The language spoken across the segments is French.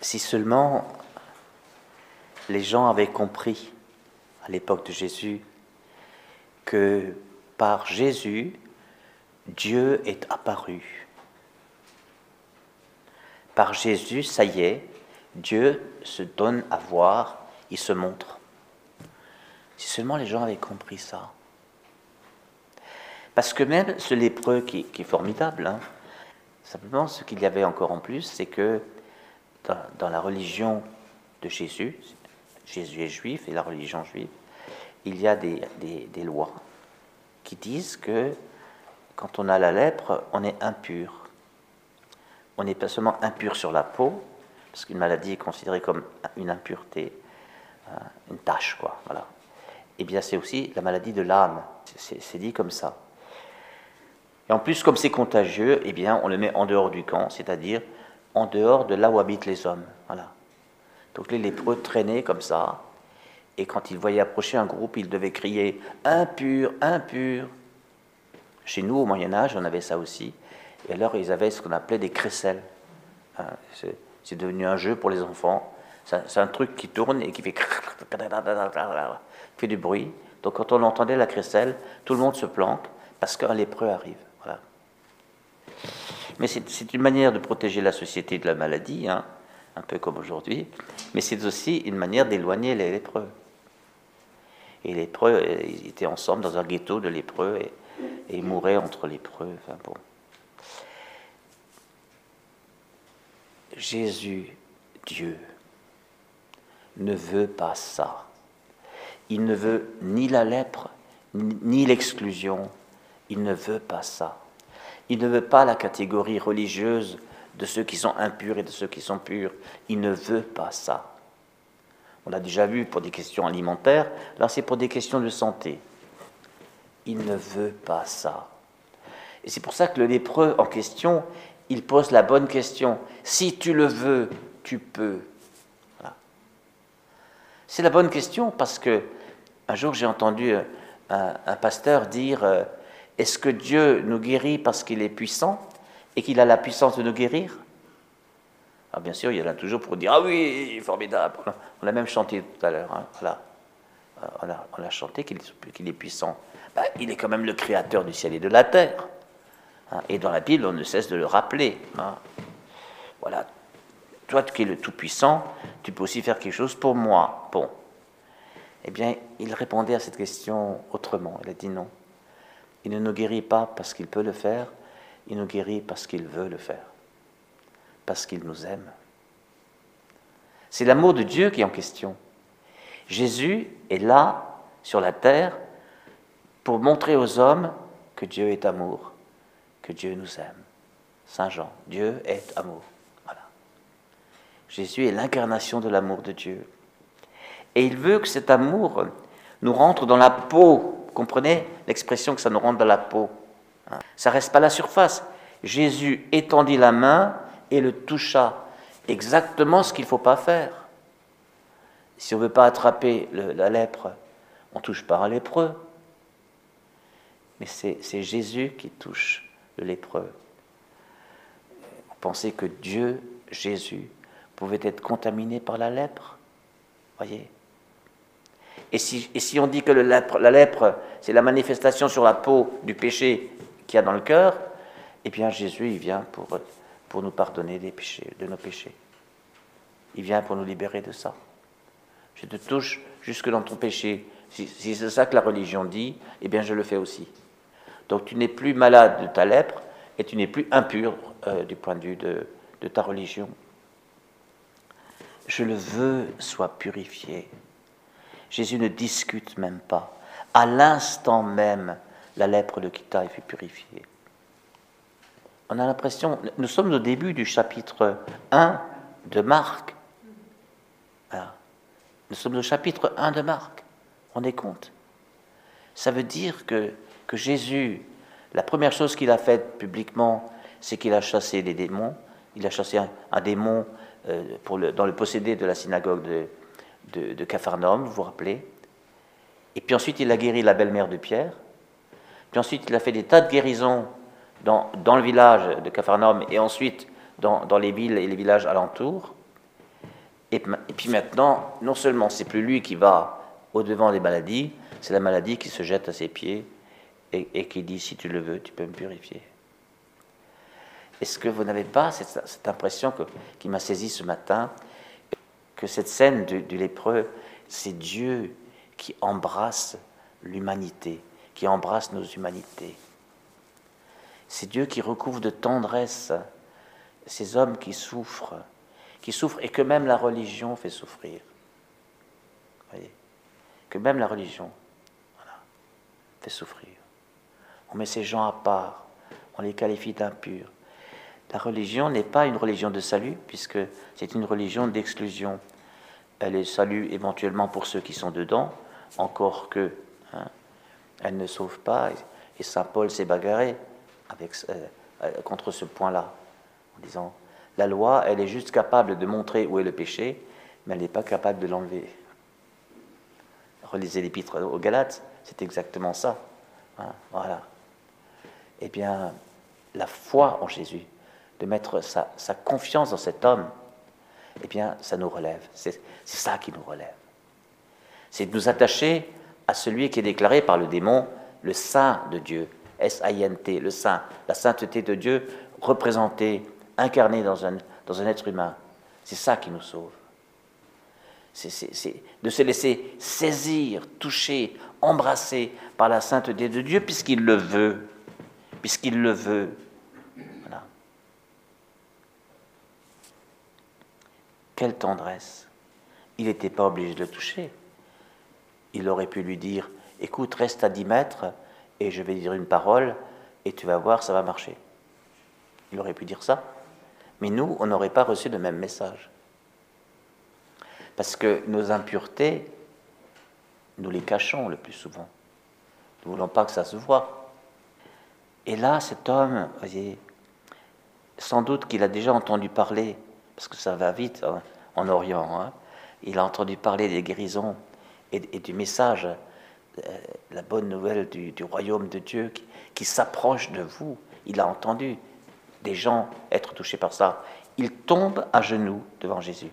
Si seulement les gens avaient compris à l'époque de Jésus que par Jésus, Dieu est apparu. Par Jésus, ça y est, Dieu se donne à voir, il se montre. Si seulement les gens avaient compris ça. Parce que même ce lépreux qui, est formidable, hein, simplement ce qu'il y avait encore en plus, c'est que dans, la religion de Jésus, Jésus est juif et la religion juive, il y a des, lois qui disent que quand on a la lèpre, on est impur. On n'est pas seulement impur sur la peau, parce qu'une maladie est considérée comme une impureté, euh, une tâche, quoi. Voilà. Et eh bien, c'est aussi la maladie de l'âme. C'est dit comme ça. Et en plus, comme c'est contagieux, eh bien, on le met en dehors du camp, c'est-à-dire en dehors de là où habitent les hommes. Voilà. Donc les lépreux traînaient comme ça, et quand ils voyaient approcher un groupe, ils devaient crier impur, impur. Chez nous, au Moyen Âge, on avait ça aussi. Et alors, ils avaient ce qu'on appelait des crécelles. Hein, c'est devenu un jeu pour les enfants. C'est un truc qui tourne et qui fait, fait du bruit. Donc, quand on entendait la crécelle, tout le monde se planque parce qu'un lépreux arrive. Mais c'est une manière de protéger la société de la maladie, hein, un peu comme aujourd'hui. Mais c'est aussi une manière d'éloigner les lépreux. Et les lépreux, étaient ensemble dans un ghetto de lépreux et, et mouraient entre lépreux. Enfin bon. Jésus, Dieu, ne veut pas ça. Il ne veut ni la lèpre, ni l'exclusion. Il ne veut pas ça. Il ne veut pas la catégorie religieuse de ceux qui sont impurs et de ceux qui sont purs. Il ne veut pas ça. On l'a déjà vu pour des questions alimentaires, là c'est pour des questions de santé. Il ne veut pas ça. Et c'est pour ça que le lépreux en question, il pose la bonne question. Si tu le veux, tu peux. C'est la bonne question parce que un jour j'ai entendu un, pasteur dire euh, Est-ce que Dieu nous guérit parce qu'il est puissant et qu'il a la puissance de nous guérir? Ah, Bien sûr, il y en a toujours pour dire Ah oui, formidable. On l'a même chanté tout à l'heure. Hein, voilà. Euh, on, a, chanté qu'il est puissant. Ben, il est quand même le créateur du ciel et de la terre. Hein, et dans la Bible, on ne cesse de le rappeler. Hein. Voilà, toi qui es le Tout-Puissant, tu peux aussi faire quelque chose pour moi. Bon. Eh bien, il répondait à cette question autrement. Il a dit non. Il ne nous guérit pas parce qu'il peut le faire, il nous guérit parce qu'il veut le faire, parce qu'il nous aime. C'est l'amour de Dieu qui est en question. Jésus est là, sur la terre, pour montrer aux hommes que Dieu est amour que Dieu nous aime. Saint Jean, Dieu est amour. Voilà. Jésus est l'incarnation de l'amour de Dieu. Et il veut que cet amour nous rentre dans la peau. Vous comprenez l'expression que ça nous rentre dans la peau hein? Ça reste pas la surface. Jésus étendit la main et le toucha. Exactement ce qu'il ne faut pas faire. Si on ne veut pas attraper la lèpre, on touche pas un lépreux. Mais c'est Jésus qui touche le lépreux. Pensez que Dieu, Jésus, pouvait être contaminé par la lèpre? Voyez et si, on dit que la lèpre, c'est la manifestation sur la peau du péché qu'il y a dans le cœur, eh bien Jésus, il vient pour, pour nous pardonner des péchés, de nos péchés. Il vient pour nous libérer de ça. Je te touche jusque dans ton péché. Si, si c'est ça que la religion dit, eh bien je le fais aussi. Donc tu n'es plus malade de ta lèpre et tu n'es plus impur euh, du point de vue de, de ta religion. Je le veux, sois purifié. Jésus ne discute même pas. À l'instant même, la lèpre de Kita fut purifiée. On a l'impression, nous sommes au début du chapitre 1 de Marc. Nous sommes au chapitre 1 de Marc. On est compte. Ça veut dire que que Jésus, la première chose qu'il a faite publiquement, c'est qu'il a chassé les démons. Il a chassé un, démon euh, dans le possédé de la synagogue de, de, Capharnaüm, vous vous rappelez. Et puis ensuite, il a guéri la belle-mère de Pierre. Puis ensuite, il a fait des tas de guérisons dans, dans le village de Capharnaüm et ensuite dans, dans, les villes et les villages alentours. Et, puis maintenant, non seulement c'est plus lui qui va au-devant des maladies, c'est la maladie qui se jette à ses pieds et, qui dit si tu le veux, tu peux me purifier. Est-ce que vous n'avez pas cette, impression qui m'a saisi ce matin, que cette scène du, lépreux, c'est Dieu qui embrasse l'humanité, qui embrasse nos humanités. C'est Dieu qui recouvre de tendresse ces hommes qui souffrent, qui souffrent et que même la religion fait souffrir. Voyez Que même la religion fait souffrir. On met ces gens à part, on les qualifie d'impurs. La religion n'est pas une religion de salut, puisque c'est une religion d'exclusion. Elle est salut éventuellement pour ceux qui sont dedans, encore que hein, elle ne sauve pas. Et Saint Paul s'est bagarré avec, euh, euh, contre ce point-là en disant la loi, elle est juste capable de montrer où est le péché, mais elle n'est pas capable de l'enlever. Relisez l'épître aux Galates, c'est exactement ça. Hein, voilà. Eh bien, la foi en Jésus, de mettre sa, confiance dans cet homme, eh bien, ça nous relève. C'est ça qui nous relève. C'est de nous attacher à celui qui est déclaré par le démon le Saint de Dieu, S-I-N-T, le Saint, la sainteté de Dieu représentée incarné dans un, dans un être humain. C'est ça qui nous sauve. C'est de se laisser saisir, toucher, embrasser par la sainteté de Dieu, puisqu'il le veut. Puisqu'il le veut. Quelle tendresse. Il n'était pas obligé de le toucher. Il aurait pu lui dire, écoute, reste à 10 mètres et je vais dire une parole et tu vas voir, ça va marcher. Il aurait pu dire ça. Mais nous, on n'aurait pas reçu le même message. Parce que nos impuretés, nous les cachons le plus souvent. Nous ne voulons pas que ça se voit. Et là, cet homme, voyez, sans doute qu'il a déjà entendu parler, parce que ça va vite hein, en Orient, hein, il a entendu parler des guérisons et, du message, euh, la bonne nouvelle du, royaume de Dieu qui, s'approche de vous. Il a entendu des gens être touchés par ça. Ils tombent à genoux devant Jésus.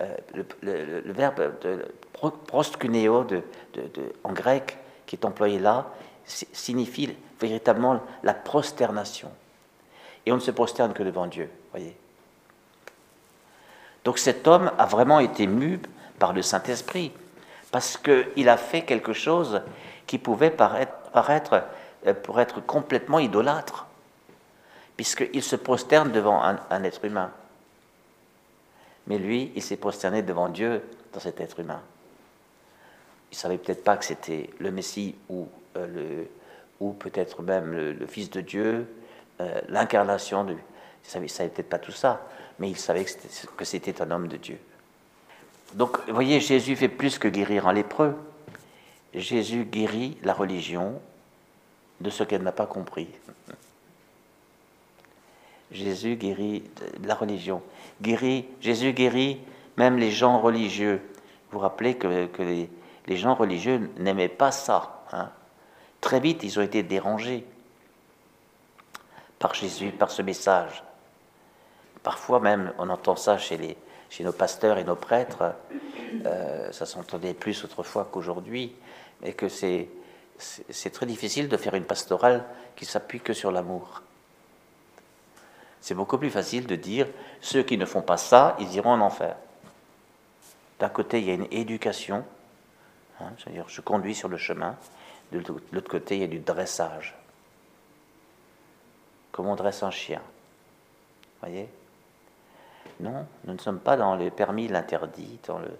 Euh, le, verbe de, proskuneo en grec qui est employé là signifie véritablement la prosternation. Et on ne se prosterne que devant Dieu, voyez. Donc cet homme a vraiment été mu par le Saint-Esprit, parce qu'il a fait quelque chose qui pouvait paraître, euh, pour être complètement idolâtre puisqu'il se prosterne devant un, être humain. Mais lui, il s'est prosterné devant Dieu dans cet être humain. Il savait peut-être pas que c'était le Messie ou, euh, peut-être même le, Fils de Dieu, euh, l'incarnation de... Il savait, peut-être pas tout ça, mais il savait que c'était un homme de Dieu. Donc, vous voyez, Jésus fait plus que guérir un lépreux. Jésus guérit la religion de ce qu'elle n'a pas compris. Jésus guérit la religion. Guérit, Jésus guérit même les gens religieux. Vous vous rappelez que, les, gens religieux n'aimaient pas ça. Hein. Très vite, ils ont été dérangés par Jésus, par ce message. Parfois même, on entend ça chez, les, chez nos pasteurs et nos prêtres. Euh, ça s'entendait plus autrefois qu'aujourd'hui, mais que c'est très difficile de faire une pastorale qui s'appuie que sur l'amour. C'est beaucoup plus facile de dire ceux qui ne font pas ça, ils iront en enfer. D'un côté, il y a une éducation, hein, c'est-à-dire je conduis sur le chemin. De l'autre côté, il y a du dressage. Comme on dresse un chien. Voyez? Non, nous ne sommes pas dans le permis, l'interdit. Le...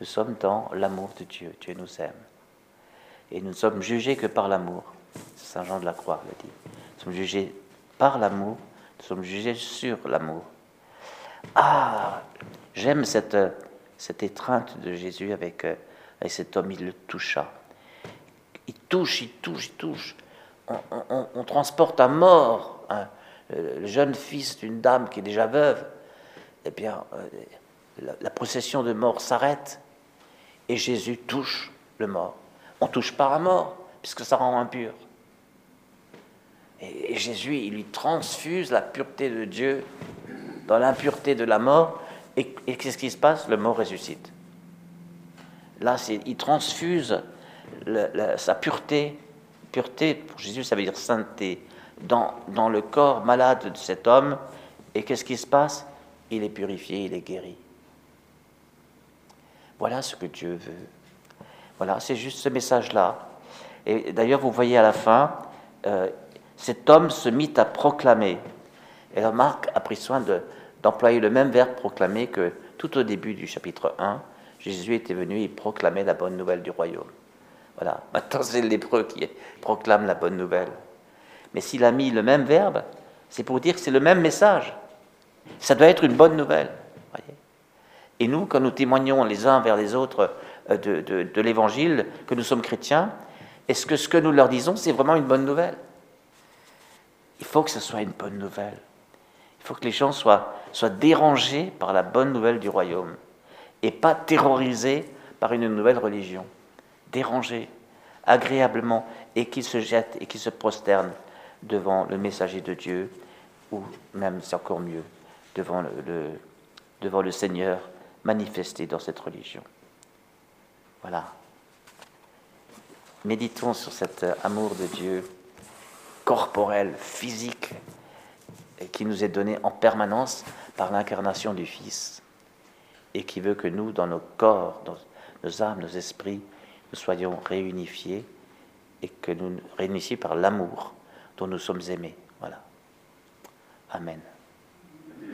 Nous sommes dans l'amour de Dieu. Dieu nous aime. Et nous ne sommes jugés que par l'amour. Saint Jean de la Croix le dit. Nous sommes jugés par l'amour nous sommes jugés sur l'amour. Ah, j'aime cette, cette étreinte de Jésus avec, euh, avec cet homme, il le toucha. Il touche, il touche, il touche. On, transporte à mort hein, le jeune fils d'une dame qui est déjà veuve. Eh bien, euh, la, procession de mort s'arrête et Jésus touche le mort. On touche pas à mort, puisque ça rend impur. Et, Jésus, il lui transfuse la pureté de Dieu dans l'impureté de la mort, Et, qu'est-ce qui se passe? Le mort ressuscite. Là, il transfuse sa pureté. Pureté, pour Jésus, ça veut dire sainteté. Dans, dans le corps malade de cet homme. Et qu'est-ce qui se passe? Il est purifié, il est guéri. Voilà ce que Dieu veut. Voilà, c'est juste ce message-là. Et d'ailleurs, vous voyez à la fin, euh, cet homme se mit à proclamer. Et Marc a pris soin d'employer le même verbe proclamer que tout au début du chapitre 1. Jésus était venu et proclamait la bonne nouvelle du royaume. Voilà, maintenant c'est l'hébreu qui proclame la bonne nouvelle. Mais s'il a mis le même verbe, c'est pour dire que c'est le même message. Ça doit être une bonne nouvelle. Et nous, quand nous témoignons les uns vers les autres euh, de, l'évangile, que nous sommes chrétiens, est-ce que ce que nous leur disons, c'est vraiment une bonne nouvelle? Il faut que ce soit une bonne nouvelle. Il faut que les gens soient, soient dérangés par la bonne nouvelle du royaume et pas terrorisés par une nouvelle religion. Dérangés, agréablement, et qu'ils se jettent et qu'ils se prosternent devant le messager de Dieu, ou même, c'est encore mieux, devant le, devant le Seigneur manifesté dans cette religion. Voilà. Méditons sur cet amour de Dieu corporel, physique, qui nous est donné en permanence par l'incarnation du Fils, et qui veut que nous, dans nos corps, dans nos âmes, nos esprits, nous soyons réunifiés, et que nous réunifiés par l'amour dont nous sommes aimés. Voilà. Amen.